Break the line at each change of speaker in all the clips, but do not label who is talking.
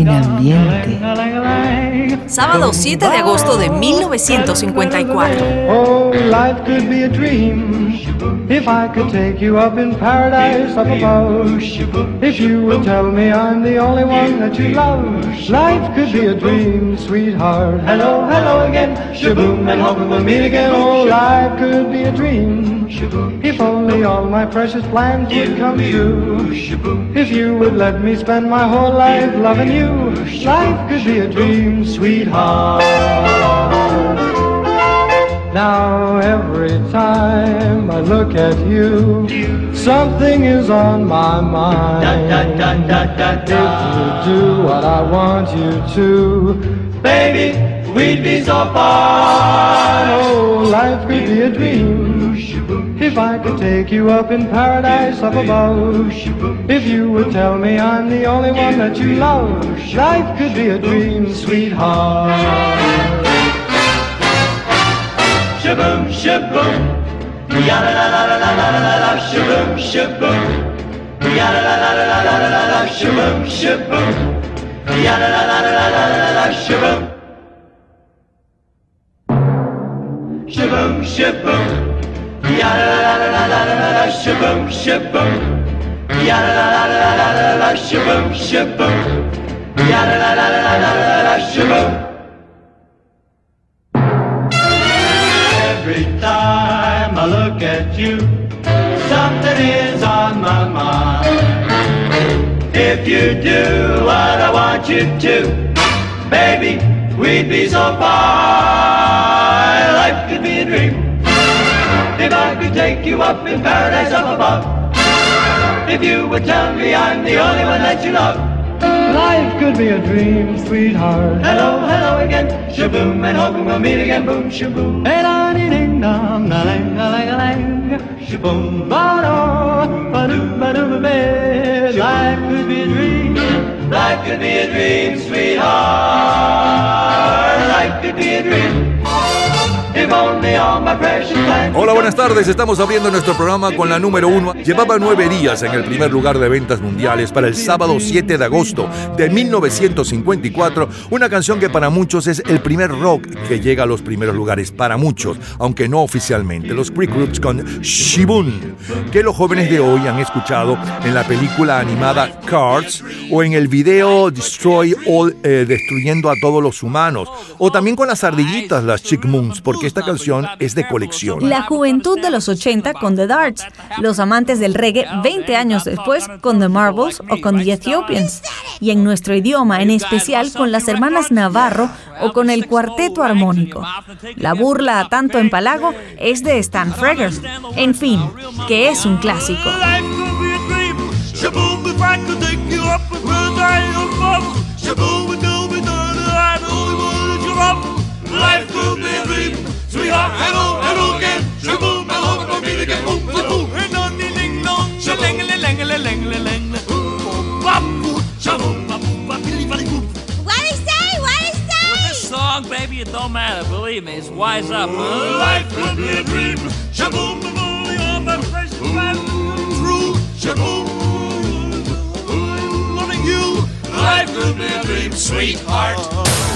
en ambiente.
Sábado 7 de agosto de 1954.
Oh, life could be a dream if I could take you up in paradise. If you would tell me I'm the only one that you love. Life could be a dream, sweetheart. Hello, hello again. And we'll meet again. Oh, life could be a dream if only all my precious plans would come true. If you would let me spend my whole life loving you. Life could be a dream. Now every time I look at you, something is on my mind. If you do what I want you to, baby, we'd be so fine. Oh, life could be a dream. If I could take you up in paradise up above, if you would tell me I'm the only one that you love, life could be a dream, sweetheart. Shaboom, shaboom, ya la la la la la la la la, shaboom, shaboom, ya la la la la la la la la, shaboom, shaboom, ya la la la la la la la la, shaboom. Yada-da-da-da-da-da-da, shaboom, shaboom. Yada-da-da-da-da-da-da, shaboom, shaboom. Yada-da-da-da-da-da-da, shaboom. Every time I look at you, something is on my mind. If you do what I want you to, baby, we'd be so far. Life could be a dream. If I could take you up in paradise up above. If you would tell me I'm the only one that you love. Life could be a dream, sweetheart. Hello, hello again. Shaboom, and hoping we'll meet again. Boom, shaboom. Hey, la, dee, ding, dong, la, lang, la, lang, la, lang. Shaboom, ba, do, ba, do, ba, do, ba. Life could be a dream. Life could be a dream, sweetheart. Life could be a dream.
Hola, buenas tardes. Estamos abriendo nuestro programa con la número uno. Llevaba nueve días en el primer lugar de ventas mundiales para el sábado 7 de agosto de 1954. Una canción que para muchos es el primer rock que llega a los primeros lugares. Para muchos, aunque no oficialmente. Los Creek Groups con Shibun, que los jóvenes de hoy han escuchado en la película animada Cars o en el video Destroy All, eh, destruyendo a todos los humanos. O también con las ardillitas, las Chick Moons, porque esta canción es de colección.
La juventud de los 80 con The Darts, los amantes del reggae 20 años después con The Marbles o con The Ethiopians, y en nuestro idioma en especial con las hermanas Navarro o con el cuarteto armónico. La burla a tanto empalago es de Stan Freger. En fin, que es un clásico.
Life could be a dream. Sweetheart, hello, hello again. My love, don't meet again. Boom, boom, boom. And on the dong.
What say? What say?
Song, baby, it don't matter. Believe me, it's wise up.
Life could be a dream. Shaboom, boom, boom, boom, fresh, fresh, true. Shaboom, loving you. Life could be a dream, sweetheart. Oh.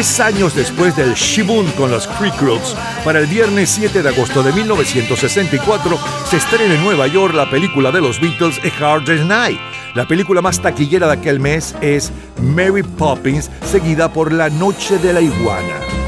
10 años después del Shibun con los Creek para el viernes 7 de agosto de 1964 se estrena en Nueva York la película de los Beatles A Hard Day's Night. La película más taquillera de aquel mes es Mary Poppins, seguida por La Noche de la Iguana.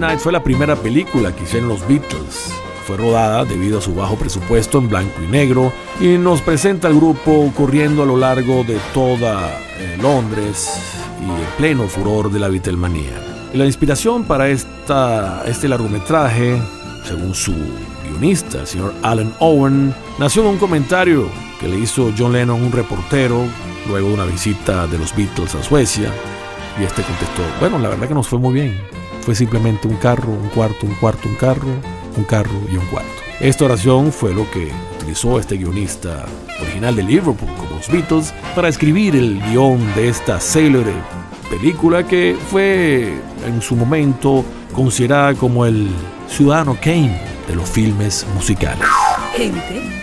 Fue la primera película que hicieron los Beatles. Fue rodada debido a su bajo presupuesto en blanco y negro y nos presenta al grupo corriendo a lo largo de toda eh, Londres y en pleno furor de la Beatlemanía. La inspiración para este largometraje, según su guionista, el señor Alan Owen, nació de un comentario que le hizo John Lennon, un reportero, luego de una visita de los Beatles a Suecia. Y este contestó, bueno, la verdad que nos fue muy bien. Fue simplemente un carro, un cuarto, un cuarto, un carro, un carro y un cuarto. Esta oración fue lo que utilizó este guionista original de Liverpool como los Beatles para escribir el guion de esta célebre película que fue en su momento considerada como el Ciudadano Kane de los filmes musicales.
Gente.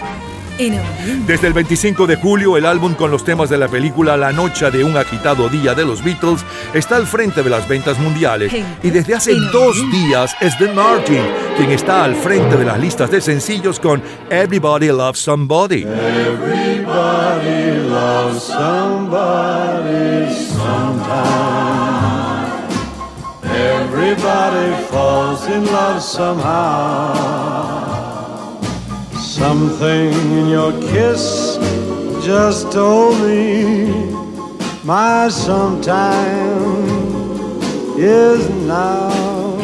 Desde el 25 de julio, el álbum con los temas de la película La Noche de un agitado día de los Beatles está al frente de las ventas mundiales. Y desde hace dos días es Dean Martin quien está al frente de las listas de sencillos con Everybody Loves Somebody.
Everybody loves somebody sometime. Everybody falls in love somehow. Something in your kiss just told me my sometime is now.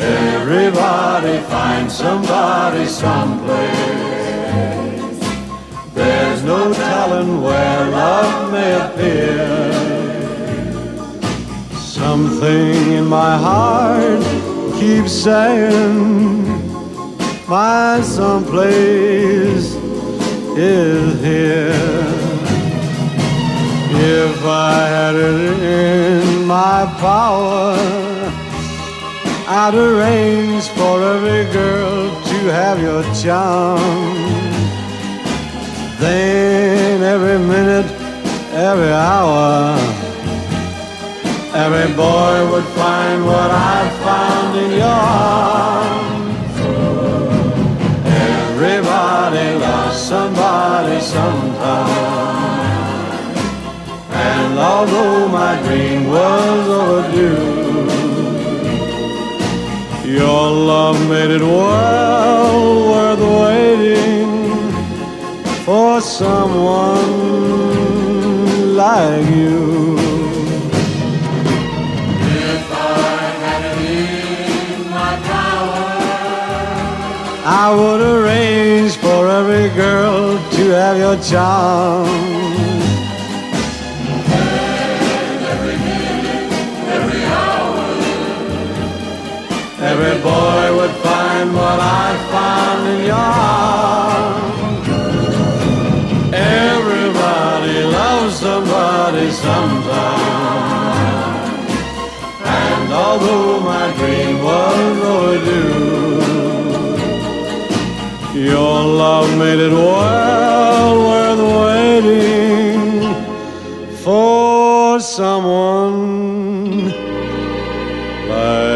Everybody finds somebody someplace. There's no telling where love may appear. Something in my heart keeps saying my someplace is here. If I had it in my power, I'd arrange for every girl to have your charm. Then every minute, every hour, every boy would find what I found in your arms. Somebody sometime. And although my dream was overdue, your love made it well worth waiting for someone like you. If I had it in my power, I would arrange have your charm. Every hour, every boy would find what I found in your arms. Everybody loves somebody sometime. And although my dream was overdue, your love made it well worth waiting for someone like.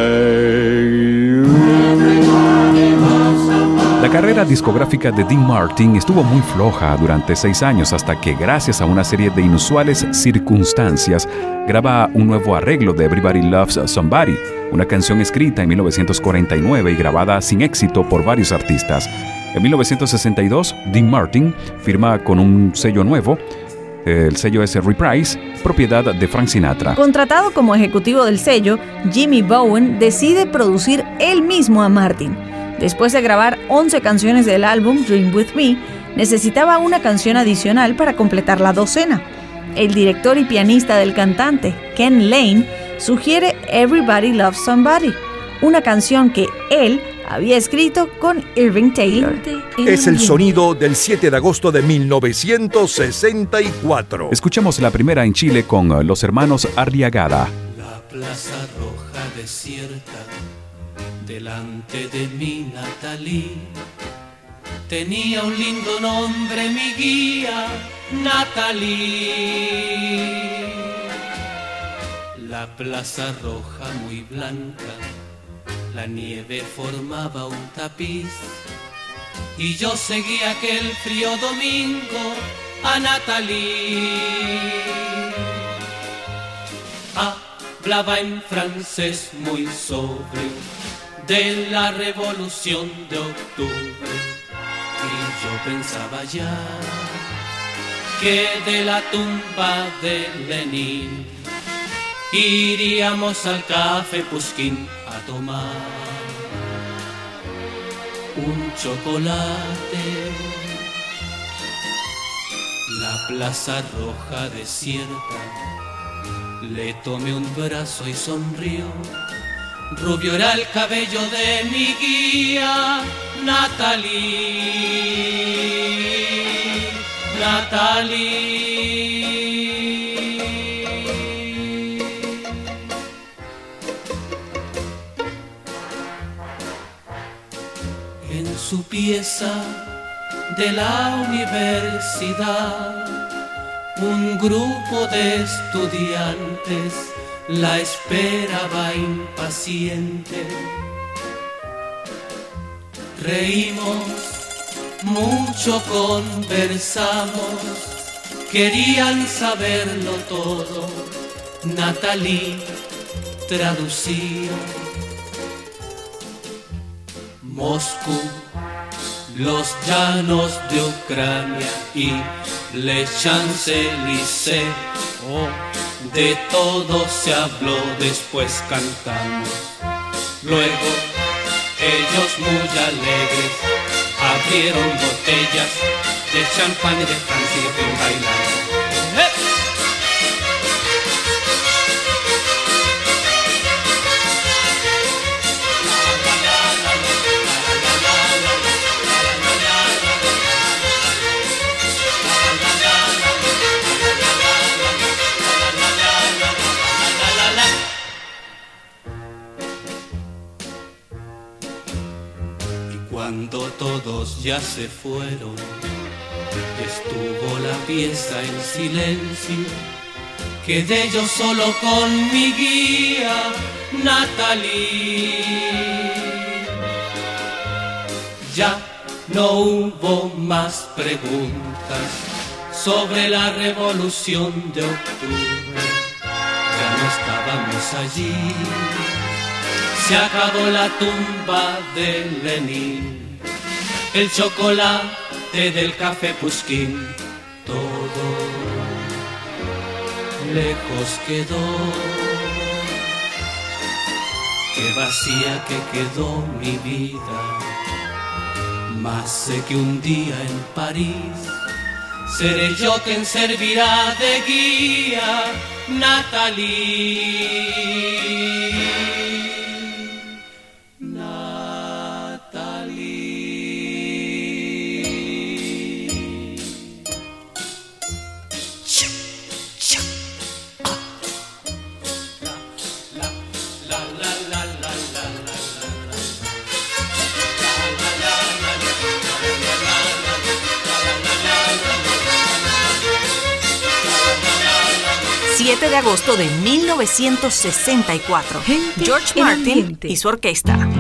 La carrera discográfica de Dean Martin estuvo muy floja durante seis años hasta que, gracias a una serie de inusuales circunstancias, graba un nuevo arreglo de Everybody Loves Somebody, una canción escrita en 1949 y grabada sin éxito por varios artistas. En 1962, Dean Martin firma con un sello nuevo, el sello es Reprise, propiedad de Frank Sinatra.
Contratado como ejecutivo del sello, Jimmy Bowen decide producir él mismo a Martin. Después de grabar 11 canciones del álbum Dream With Me, necesitaba una canción adicional para completar la docena. El director y pianista del cantante, Ken Lane, sugiere Everybody Loves Somebody, una canción que él había escrito con Irving Taylor.
Es el sonido del 7 de agosto de 1964.
Escuchamos la primera en Chile con eh, los hermanos Arriagada.
La plaza roja desierta, delante de mi Natalí. Tenía un lindo nombre mi guía, Natalí. La plaza roja muy blanca, la nieve formaba un tapiz. Y yo seguía aquel frío domingo a Natalí. Hablaba en francés muy sobre de la revolución de octubre. Y yo pensaba ya que de la tumba de Lenin iríamos al café Puskin a tomar un chocolate. La plaza roja desierta, le tomé un brazo y sonrió. Rubio era el cabello de mi guía, Natalie, Natalie. Su pieza de la universidad, un grupo de estudiantes la esperaba impaciente. Reímos, mucho conversamos, querían saberlo todo. Natalie traducía. Moscú, los llanos de Ucrania y Le Champs-Élysées. Oh, de todo se habló, después cantamos. Luego, ellos muy alegres abrieron botellas de champán y de Francia y de ya se fueron, estuvo la pieza en silencio. Quedé yo solo con mi guía, Natalie. Ya no hubo más preguntas sobre la revolución de octubre. Ya no estábamos allí. Se acabó la tumba de Lenin, el chocolate del café Puskin, todo lejos quedó. Qué vacía que quedó mi vida, más sé que un día en París seré yo quien servirá de guía, Natalie.
7 de agosto de 1964. George Martin y su orquesta.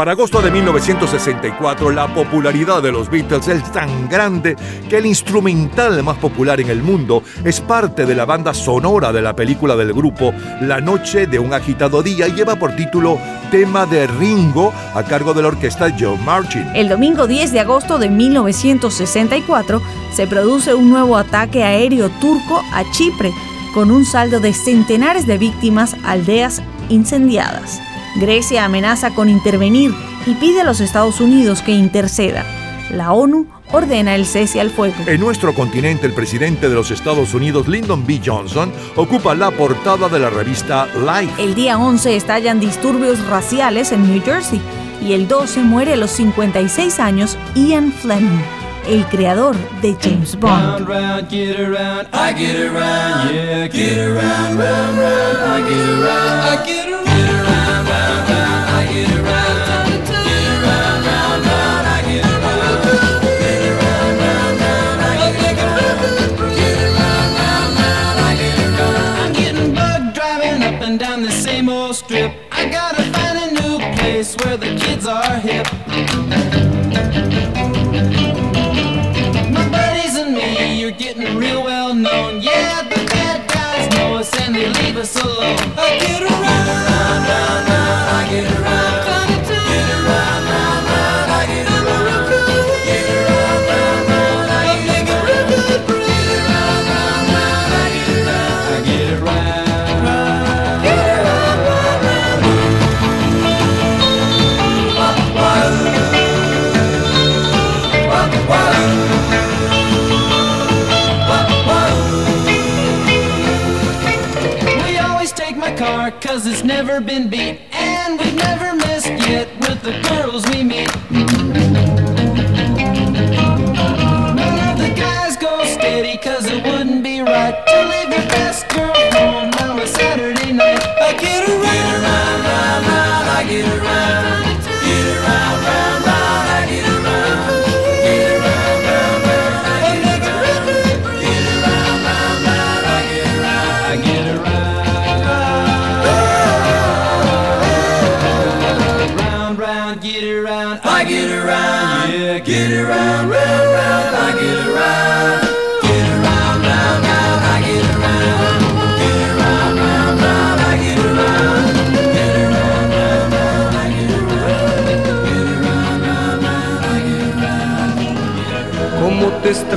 Para agosto de 1964, la popularidad de los Beatles es tan grande que el instrumental más popular en el mundo es parte de la banda sonora de la película del grupo La Noche de un agitado día y lleva por título Tema de Ringo a cargo de la orquesta Joe Martin.
El domingo 10 de agosto de 1964 se produce un nuevo ataque aéreo turco a Chipre, con un saldo de centenares de víctimas, aldeas incendiadas. Grecia amenaza con intervenir y pide a los Estados Unidos que interceda. La ONU ordena el cese al fuego.
En nuestro continente, el presidente de los Estados Unidos, Lyndon B. Johnson, ocupa la portada de la revista Life.
El día 11 estallan disturbios raciales en New Jersey y el 12 muere a los 56 años Ian Fleming, el creador de James Bond.
Never been beat. And we've never missed yet with the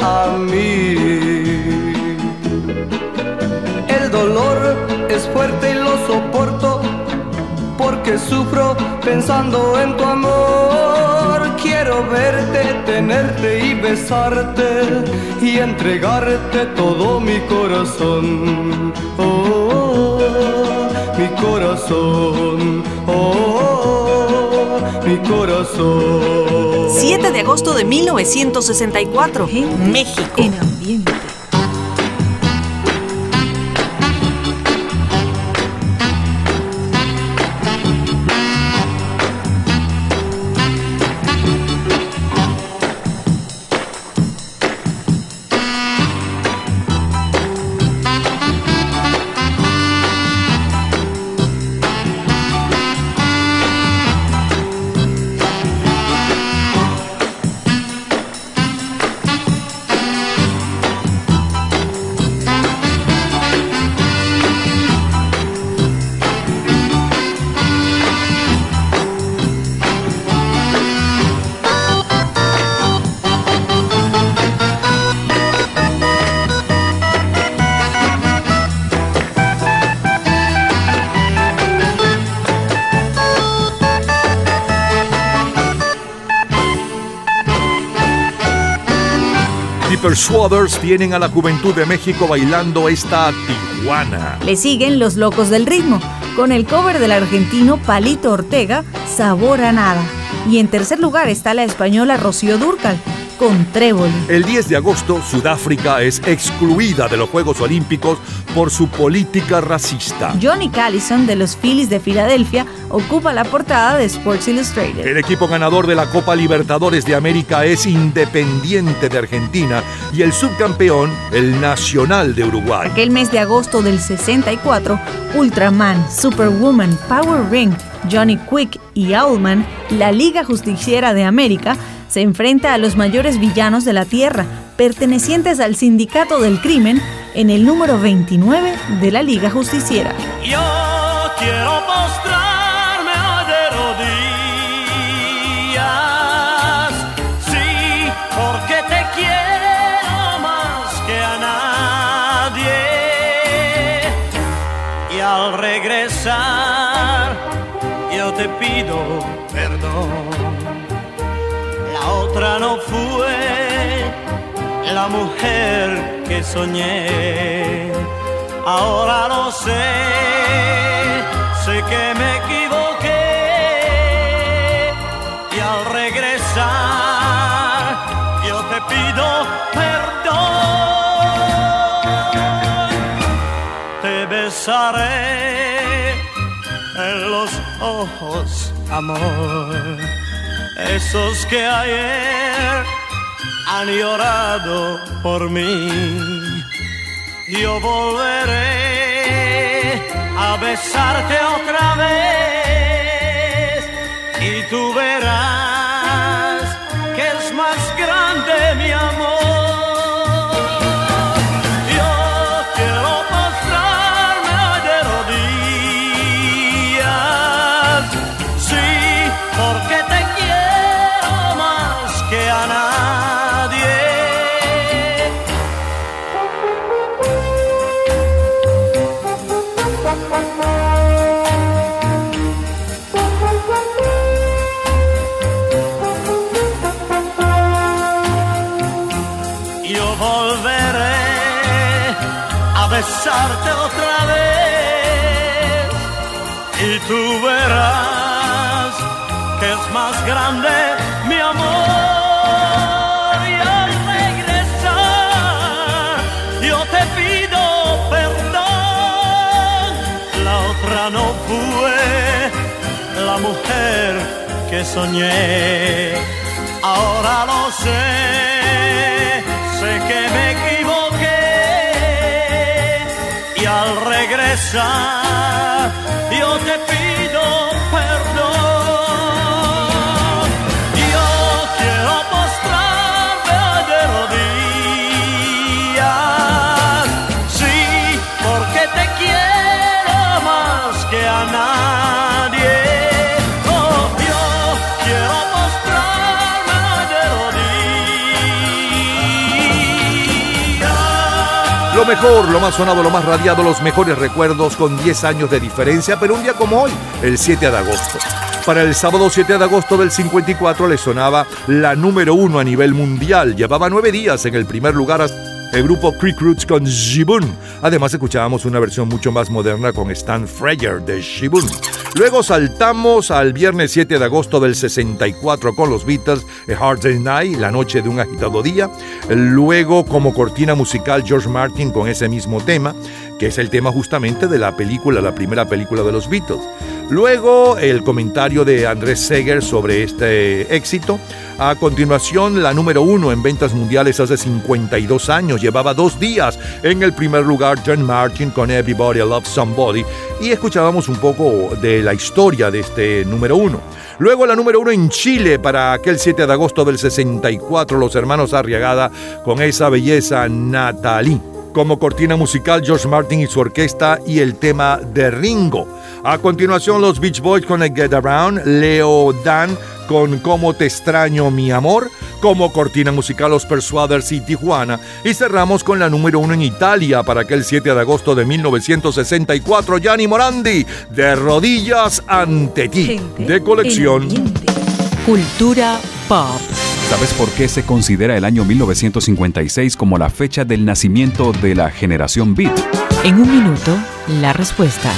a mí. El dolor es fuerte y lo soporto porque sufro pensando en tu amor. Quiero verte, tenerte y besarte y entregarte todo mi corazón. Oh, mi corazón. oh mi corazón.
7 de agosto de 1964, México. En ambiente.
Persuaders tienen a la juventud de México bailando esta Tijuana.
Le siguen Los Locos del Ritmo, con el cover del argentino Palito Ortega, Sabor a Nada. Y en tercer lugar está la española Rocío Durcal, con Trébol.
El 10 de agosto, Sudáfrica es excluida de los Juegos Olímpicos por su política racista.
Johnny Callison de los Phillies de Filadelfia ocupa la portada de Sports Illustrated.
El equipo ganador de la Copa Libertadores de América es Independiente de Argentina y el subcampeón, el Nacional de Uruguay.
Aquel mes de agosto del 64, Ultraman, Superwoman, Power Ring, Johnny Quick y Owlman, la Liga Justiciera de América, se enfrenta a los mayores villanos de la Tierra, pertenecientes al Sindicato del Crimen, en el número 29 de la Liga Justiciera.
Yo quiero postrarme otra no fue la mujer que soñé. Ahora lo sé, sé que me equivoqué. Y al regresar, yo te pido perdón. Te besaré en los ojos, amor. Esos que ayer han llorado por mí. Yo volveré a besarte otra vez y tú verás otra vez y tú verás que es más grande mi amor. Y al regresar, yo te pido perdón. La otra no fue la mujer que soñé. Ahora lo sé, sé que me equivoqué. Al regresar, yo te pido
Lo mejor, lo más sonado, lo más radiado, los mejores recuerdos con 10 años de diferencia, pero un día como hoy, el 7 de agosto. Para el sábado 7 de agosto del 54 le sonaba la número uno a nivel mundial. Llevaba nueve días en el primer lugar el grupo Creek Roots con Shibun. Además escuchábamos una versión mucho más moderna con Stan Freyer de Shibun. Luego saltamos al viernes 7 de agosto del 64 con los Beatles, A Hard Day's Night, La Noche de un Agitado Día. Luego como cortina musical George Martin con ese mismo tema, que es el tema justamente de la película, la primera película de los Beatles. Luego el comentario de Andrés Seger sobre este éxito. A continuación, la número uno en ventas mundiales hace 52 años. Llevaba dos días en el primer lugar John Martin con Everybody Loves Somebody. Y escuchábamos un poco de la historia de este número uno. Luego la número uno en Chile para aquel 7 de agosto del 64, los hermanos Arriagada con esa belleza Natalie. Como cortina musical, George Martin y su orquesta y el tema de Ringo. A continuación, los Beach Boys con el Get Around, Leo Dan con Cómo te extraño mi amor, como cortina musical Los Persuaders y Tijuana, y cerramos con la número uno en Italia para aquel 7 de agosto de 1964, Gianni Morandi, de rodillas ante ti, de colección.
Cultura pop.
¿Sabes por qué se considera el año 1956 como la fecha del nacimiento de la generación Beat?
En un minuto, la respuesta.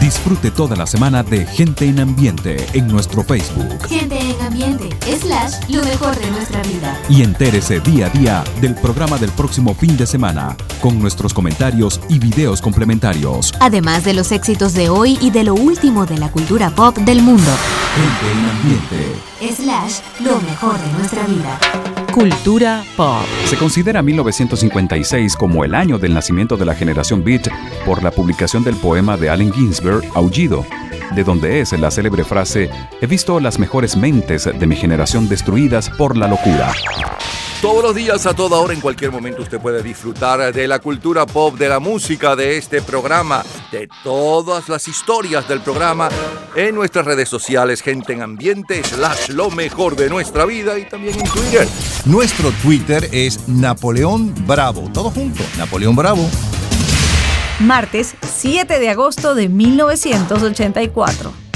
Disfrute toda la semana de Gente en Ambiente en nuestro Facebook.
Gente en ambiente, slash, lo mejor de nuestra vida.
Y entérese día a día del programa del próximo fin de semana, con nuestros comentarios y videos complementarios.
Además de los éxitos de hoy y de lo último de la cultura pop del mundo.
Gente en Ambiente.
Slash, lo mejor de nuestra vida.
Cultura pop.
Se considera 1956 como el año del nacimiento de la generación Beat por la publicación del poema de Allen Ginsberg, Aullido, de donde es la célebre frase, he visto las mejores mentes de mi generación destruidas por la locura.
Todos los días, a toda hora, en cualquier momento, usted puede disfrutar de la cultura pop, de la música, de este programa, de todas las historias del programa en nuestras redes sociales, gente en ambiente, slash lo mejor de nuestra vida y también en Twitter.
Nuestro Twitter es Napoleón Bravo. Todo junto, Napoleón Bravo.
Martes 7 de agosto de 1984.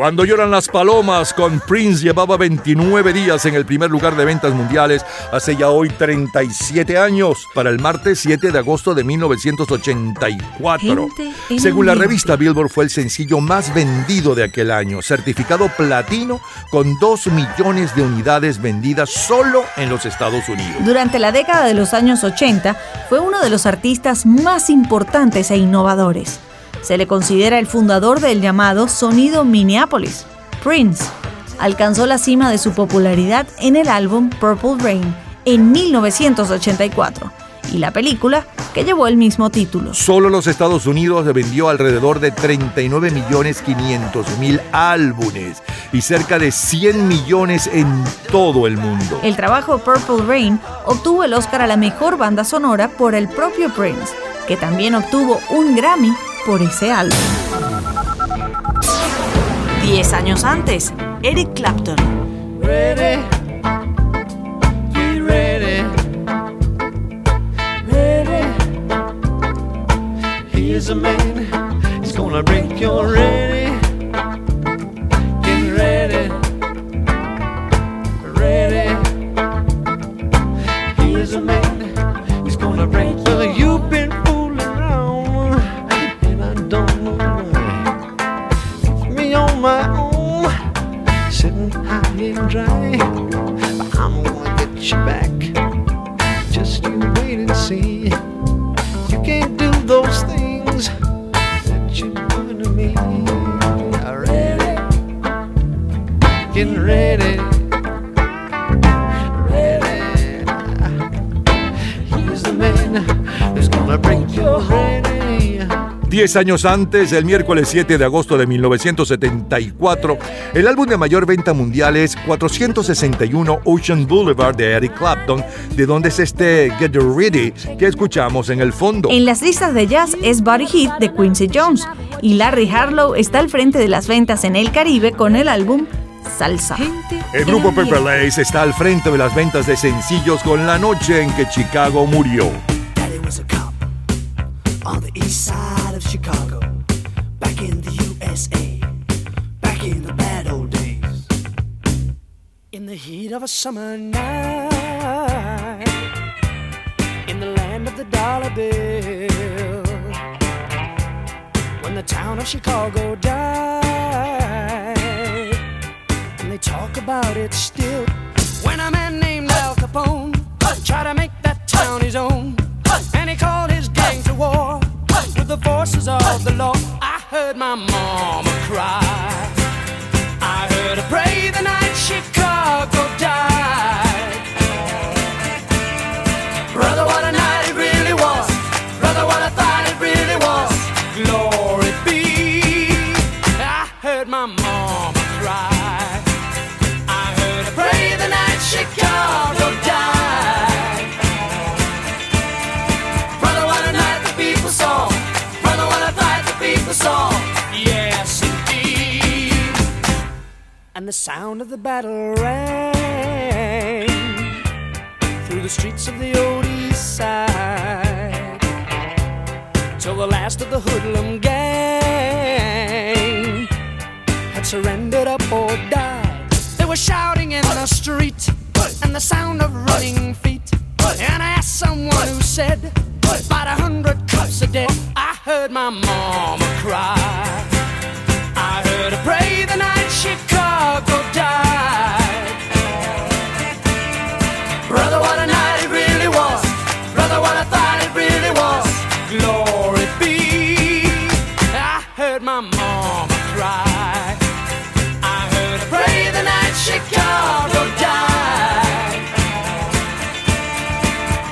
Cuando lloran las palomas con Prince llevaba 29 días en el primer lugar de ventas mundiales hace ya hoy 37 años para el martes 7 de agosto de 1984.
Gente en
Según la revista Billboard fue el sencillo más vendido de aquel año, certificado platino con 2 millones de unidades vendidas solo en los Estados Unidos.
Durante la década de los años 80 fue uno de los artistas más importantes e innovadores. Se le considera el fundador del llamado sonido Minneapolis. Prince alcanzó la cima de su popularidad en el álbum Purple Rain en 1984 y la película que llevó el mismo título.
Solo los Estados Unidos vendió alrededor de 39 millones 500 mil álbumes y cerca de 100 millones en todo el mundo.
El trabajo Purple Rain obtuvo el Oscar a la mejor banda sonora por el propio Prince, que también obtuvo un Grammy por ese álbum. Diez años antes, Eric Clapton.
Ready, be ready, ready. Here's a man, he's gonna break your ready. Get ready, ready. Here's a man, sitting high and dry. But I'm gonna get you back.
Diez años antes, el miércoles 7 de agosto de 1974, el álbum de mayor venta mundial es 461 Ocean Boulevard de Eric Clapton, de donde es este Get Ready que escuchamos en el fondo.
En las listas de jazz es Body Hit de Quincy Jones y Larry Harlow está al frente de las ventas en el Caribe con el álbum Salsa.
El grupo Purple Lace está al frente de las ventas de sencillos con la noche en que Chicago murió.
Summer night, in the land of the dollar bill, when the town of Chicago died, and they talk about it still. When a man named Al Capone tried to make that town his own, and he called his gang to war with the forces of the law. I heard my mama cry. I heard her pray the night Chicago And the sound of the battle rang through the streets of the old east side till the last of the hoodlum gang had surrendered up or died. They were shouting in the street and the sound of running feet. And I asked someone who said, about a hundred cops a day. I heard my mama cry. Pray the night Chicago died. Brother, what a night it really was. Brother, what I thought it really was. Glory be. I heard my mama cry. I heard her pray the night Chicago died.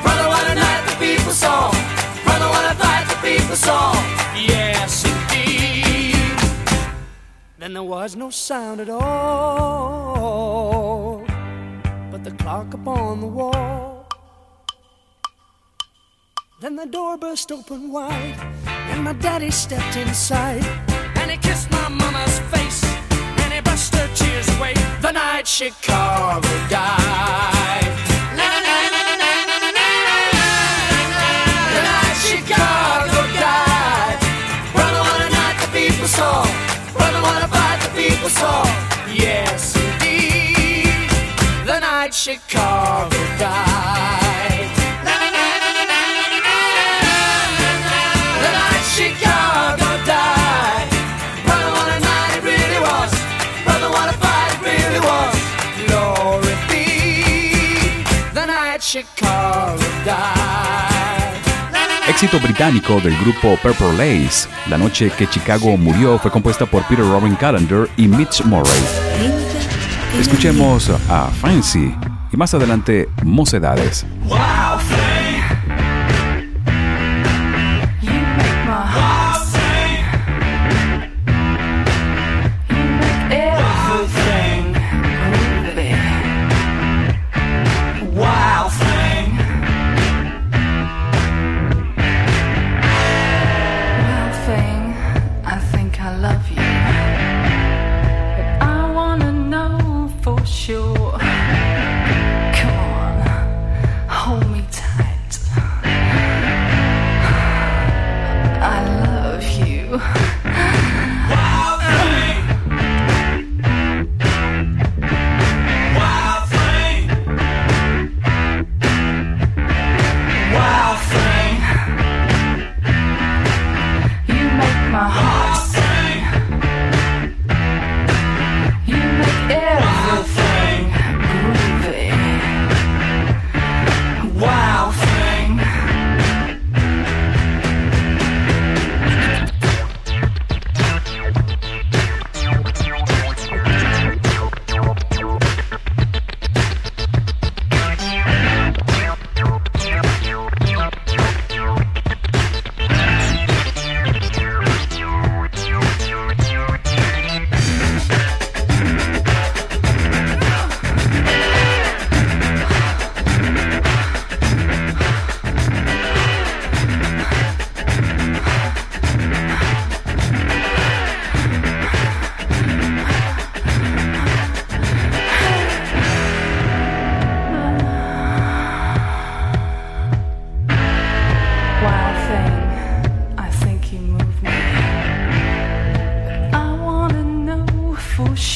Brother, what a night the people saw. Brother, what the people saw. Then there was no sound at all but the clock upon the wall. Then the door burst open wide, and my daddy stepped inside, and he kissed my mama's face, and he brushed her tears away. The night Chicago died. The night Chicago died. Brother, what a night the people saw. Brother, what a all. Yes, indeed, the night
Chicago died. The night Chicago died. Brother, what a night it really was. Brother, what a fight it really was. Glory be, the night Chicago.
éxito británico del grupo Purple Lace, La noche que Chicago murió, fue compuesta por Peter Robin Callender y Mitch Murray. Escuchemos a Fancy y más adelante Mocedades.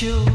you.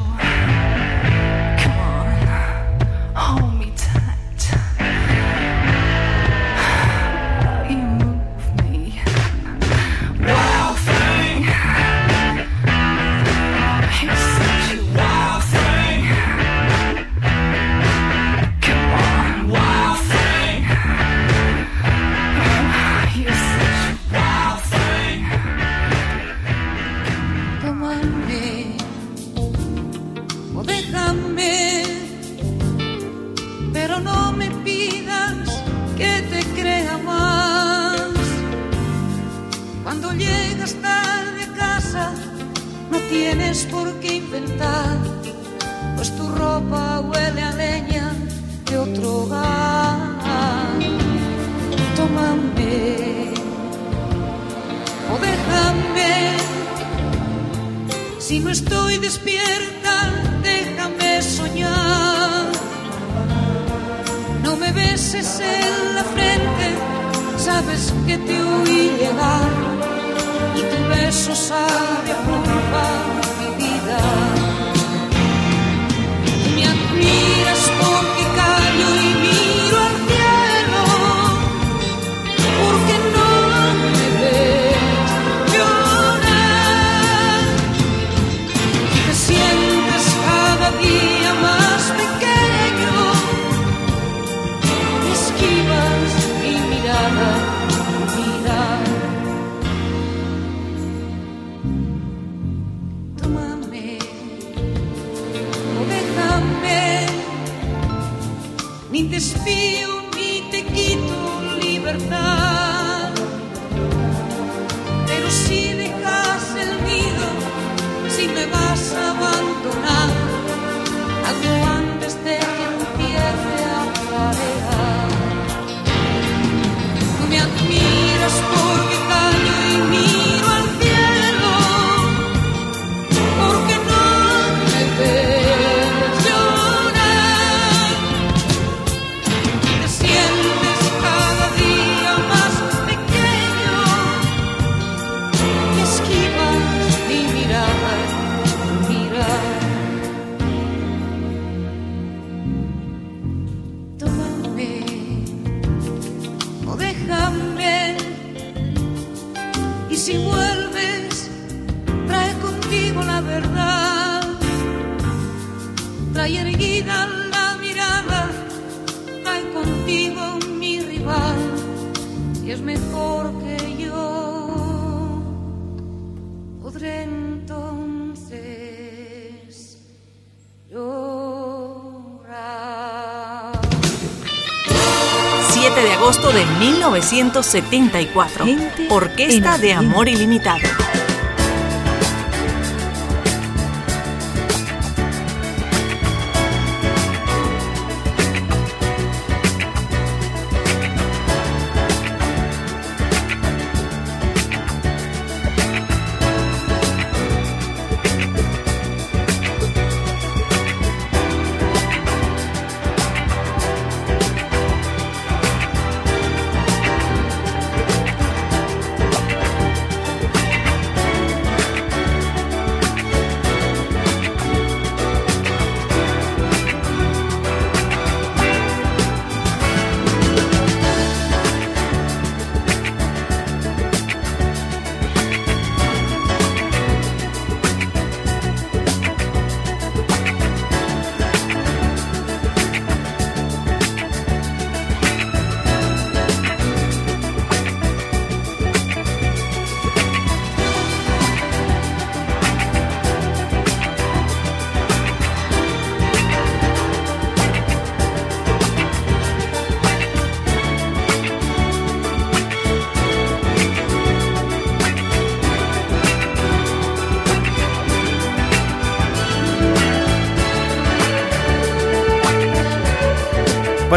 1974. Orquesta de Amor Ilimitado.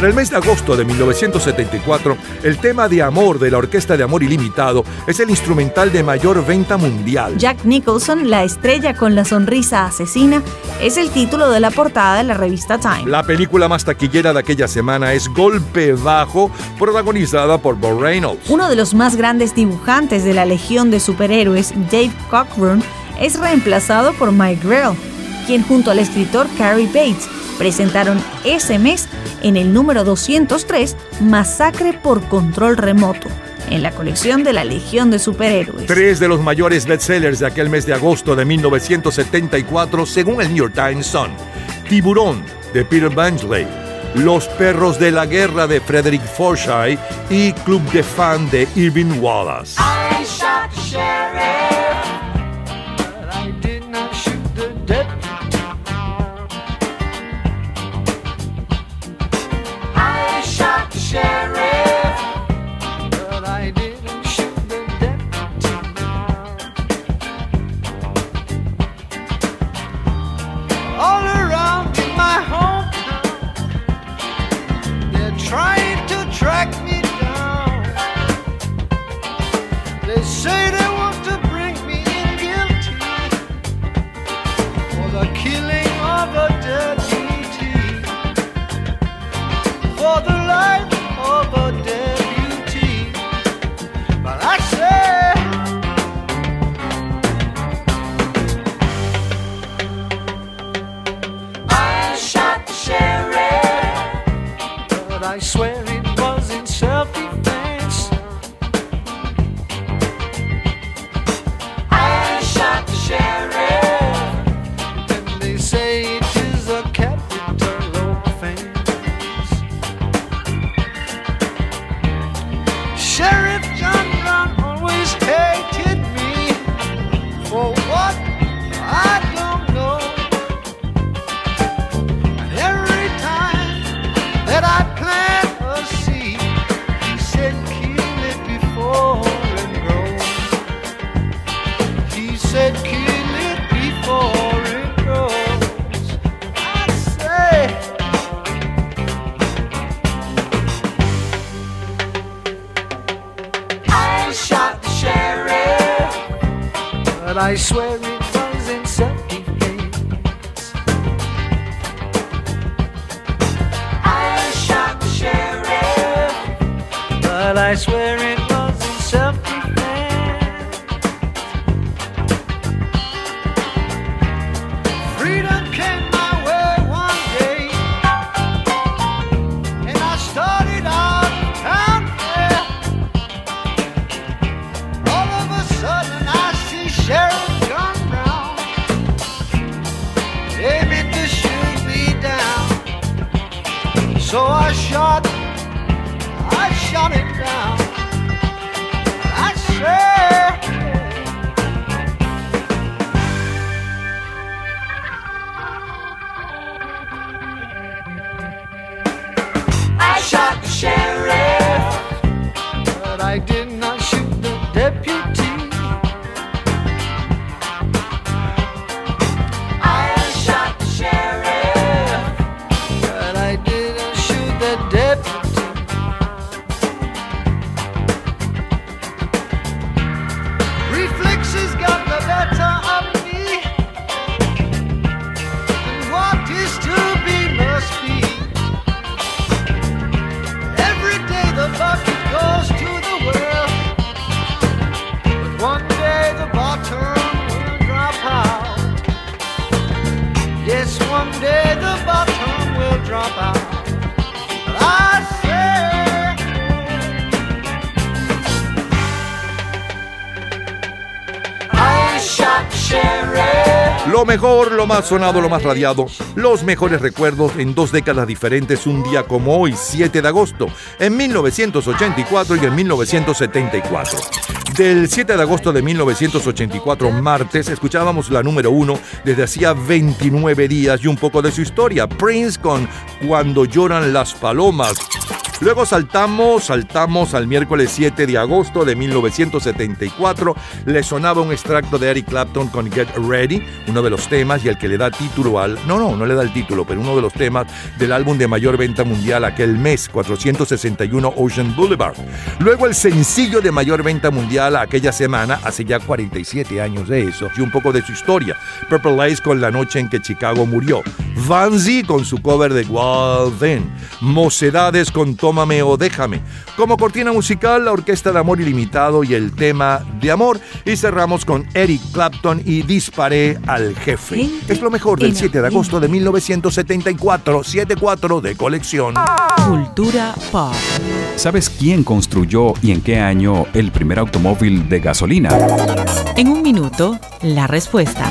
Para el mes de agosto de 1974, el tema de amor de la Orquesta de Amor Ilimitado es el instrumental de mayor venta mundial.
Jack Nicholson, la estrella con la sonrisa asesina, es el título de la portada de la revista Time.
La película más taquillera de aquella semana es Golpe Bajo, protagonizada por Bob Reynolds.
Uno de los más grandes dibujantes de la Legión de Superhéroes, Dave Cockburn, es reemplazado por Mike Grell, quien junto al escritor Cary Bates presentaron ese mes en el número 203 Masacre por Control Remoto, en la colección de la Legión de Superhéroes.
Tres de los mayores bestsellers de aquel mes de agosto de 1974, según el New York Times Sun. Tiburón, de Peter Benchley. Los perros de la guerra, de Frederick Forsyth. Y Club de Fan, de Irving Wallace.
I shot I swear shot sheriff.
Lo mejor, lo más sonado, lo más radiado, los mejores recuerdos en dos décadas diferentes, un día como hoy, 7 de agosto, en 1984 y en 1974. Del 7 de agosto de 1984, martes, escuchábamos la número uno desde hacía 29 días y un poco de su historia, Prince con Cuando lloran las palomas. Luego saltamos, saltamos al miércoles 7 de agosto de 1974. Le sonaba un extracto de Eric Clapton con Get Ready, uno de los temas y el que le da título al... No, no, no le da el título, pero uno de los temas del álbum de mayor venta mundial aquel mes, 461 Ocean Boulevard. Luego el sencillo de mayor venta mundial aquella semana, hace ya 47 años de eso, y un poco de su historia. Purple Lace con La noche en que Chicago murió. Vanzi con su cover de Wild Then. Mocedades con Tómame o Déjame. Como cortina musical, la Orquesta de Amor Ilimitado y el tema de amor. Y cerramos con Eric Clapton y Disparé al Jefe. Es lo mejor del 7 de agosto de 1974, 74 de colección.
Cultura pop.
¿Sabes quién construyó y en qué año el primer automóvil de gasolina?
En un minuto, la respuesta.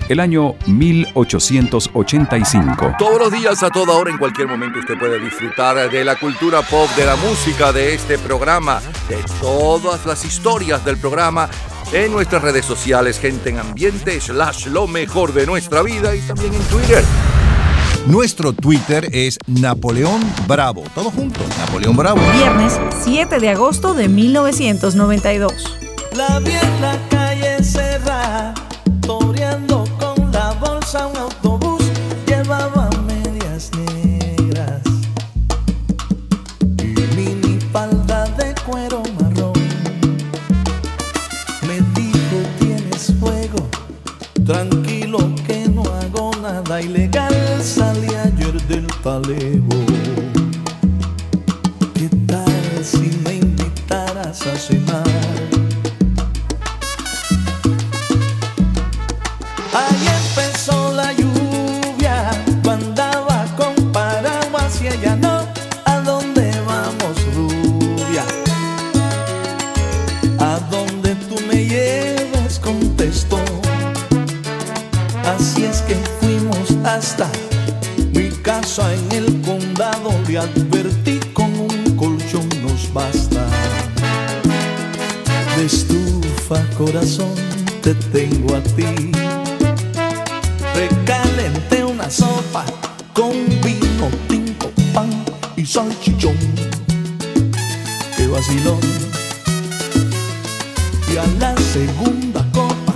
el año 1885.
Todos los días, a toda hora, en cualquier momento, usted puede disfrutar de la cultura pop, de la música, de este programa, de todas las historias del programa en nuestras redes sociales, gente en ambiente, slash lo mejor de nuestra vida y también en Twitter.
Nuestro Twitter es Napoleón Bravo. Todo junto, Napoleón Bravo.
Viernes 7 de agosto de 1992.
La vi en la calle cerrada, bolsa un autobús, llevaba medias negras mini falda de cuero marrón. Me dijo tienes fuego, tranquilo que no hago nada ilegal, salí ayer del talego. ¿Qué tal si me invitaras a cenar? Casa en el condado. Le advertí con un colchón nos basta. De estufa, corazón, te tengo a ti. Recalenté una sopa con vino tinto, pan y salchichón. Qué vacilón. Y a la segunda copa,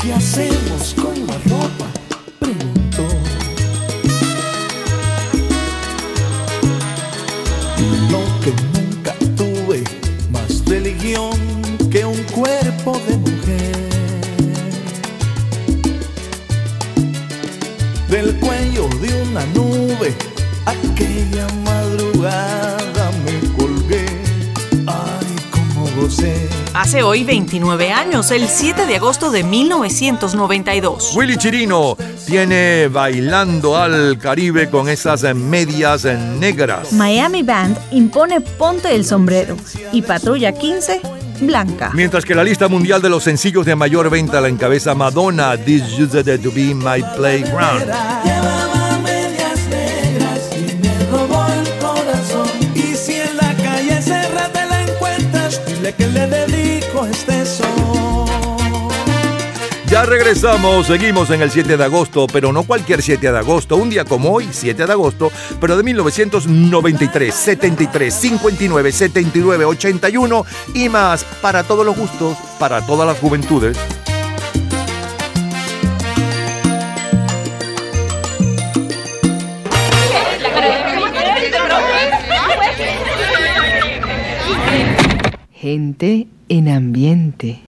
¿qué hacemos con la ropa? Que nunca tuve, más religión que un cuerpo de mujer. Del cuello de una nube Aquella madrugada
Hace hoy 29 años, el 7 de agosto de 1992.
Willy Chirino tiene bailando al Caribe con esas medias negras.
Miami Band impone Ponte el sombrero y Patrulla 15 Blanca.
Mientras que la lista mundial de los sencillos de mayor venta la encabeza Madonna, This Used to Be My Playground. Regresamos, seguimos en el 7 de agosto, pero no cualquier 7 de agosto, un día como hoy, 7 de agosto, pero de 1993, 73, 59, 79, 81 y más, para todos los gustos, para todas las juventudes.
Gente en ambiente.